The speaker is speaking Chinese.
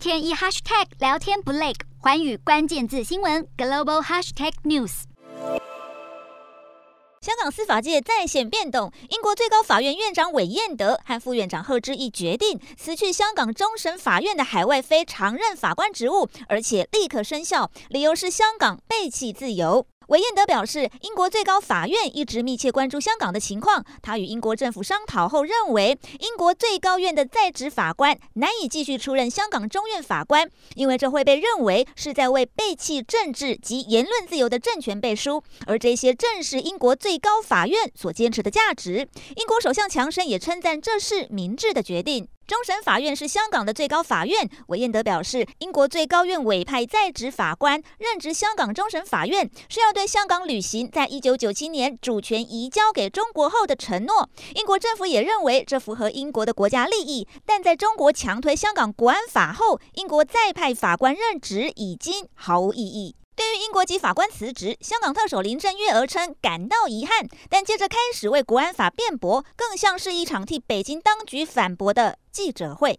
天一 hashtag 聊天不累，寰宇关键字新闻 global hashtag news。香港司法界再现变动，英国最高法院院长韦彦德和副院长贺知义决定辞去香港终审法院的海外非常任法官职务，而且立刻生效，理由是香港背弃自由。韦彦德表示，英国最高法院一直密切关注香港的情况。他与英国政府商讨后认为，英国最高院的在职法官难以继续出任香港中院法官，因为这会被认为是在为背弃政治及言论自由的政权背书，而这些正是英国最高法院所坚持的价值。英国首相强生也称赞这是明智的决定。终审法院是香港的最高法院。韦彦德表示，英国最高院委派在职法官任职香港终审法院，是要对香港履行在一九九七年主权移交给中国后的承诺。英国政府也认为这符合英国的国家利益，但在中国强推香港国安法后，英国再派法官任职已经毫无意义。对英国籍法官辞职，香港特首林郑月娥称感到遗憾，但接着开始为国安法辩驳，更像是一场替北京当局反驳的记者会。